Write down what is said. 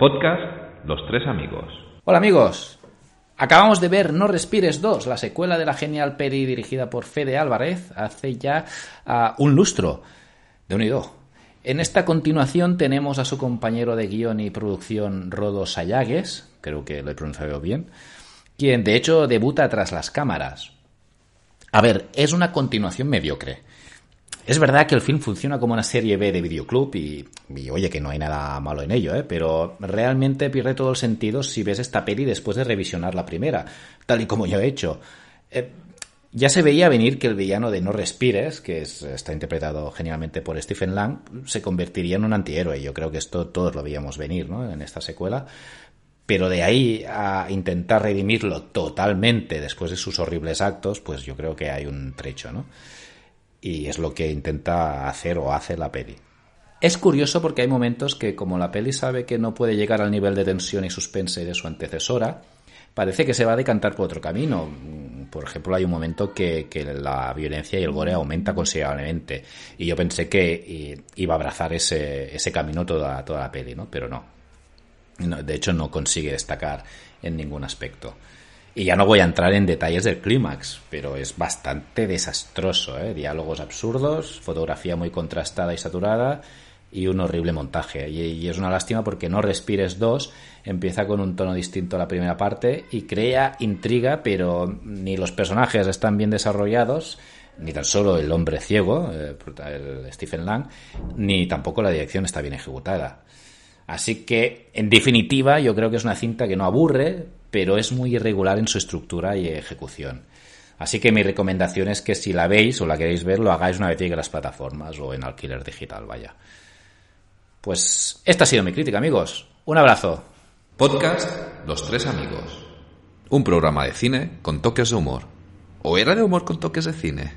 Podcast Los Tres Amigos. Hola amigos. Acabamos de ver No Respires 2, la secuela de la genial peli dirigida por Fede Álvarez hace ya ah, un lustro de unido. En esta continuación tenemos a su compañero de guion y producción Rodo Sayagues, creo que lo he pronunciado bien, quien de hecho debuta tras las cámaras. A ver, es una continuación mediocre. Es verdad que el film funciona como una serie B de videoclub y, oye que no hay nada malo en ello, ¿eh? pero realmente pierde todo el sentido si ves esta peli después de revisionar la primera, tal y como yo he hecho. Eh, ya se veía venir que el villano de No Respires, que está interpretado genialmente por Stephen Lang, se convertiría en un antihéroe. Yo creo que esto todos lo veíamos venir ¿no? en esta secuela. Pero de ahí a intentar redimirlo totalmente después de sus horribles actos, pues yo creo que hay un trecho, ¿no? Y es lo que intenta hacer o hace la peli. Es curioso porque hay momentos que como la peli sabe que no puede llegar al nivel de tensión y suspense de su antecesora, parece que se va a decantar por otro camino. Por ejemplo, hay un momento que, la violencia y el gore aumenta considerablemente y yo pensé que iba a abrazar ese, ese camino toda, toda la peli, ¿no? pero no. De hecho, no consigue destacar en ningún aspecto. Y ya no voy a entrar en detalles del clímax, pero es bastante desastroso, ¿eh? Diálogos absurdos, fotografía muy contrastada y saturada y un horrible montaje. Y, es una lástima porque No Respires 2 empieza con un tono distinto a la primera parte y crea intriga, pero ni los personajes están bien desarrollados, ni tan solo el hombre ciego, eh, Stephen Lang, ni tampoco la dirección está bien ejecutada. Así que, en definitiva, yo creo que es una cinta que no aburre, pero es muy irregular en su estructura y ejecución. Así que mi recomendación es que si la veis o la queréis ver, lo hagáis una vez llegue a las plataformas o en alquiler digital, vaya. Pues esta ha sido mi crítica, amigos. Un abrazo. Podcast Los Tres Amigos. Un programa de cine con toques de humor. ¿O era de humor con toques de cine?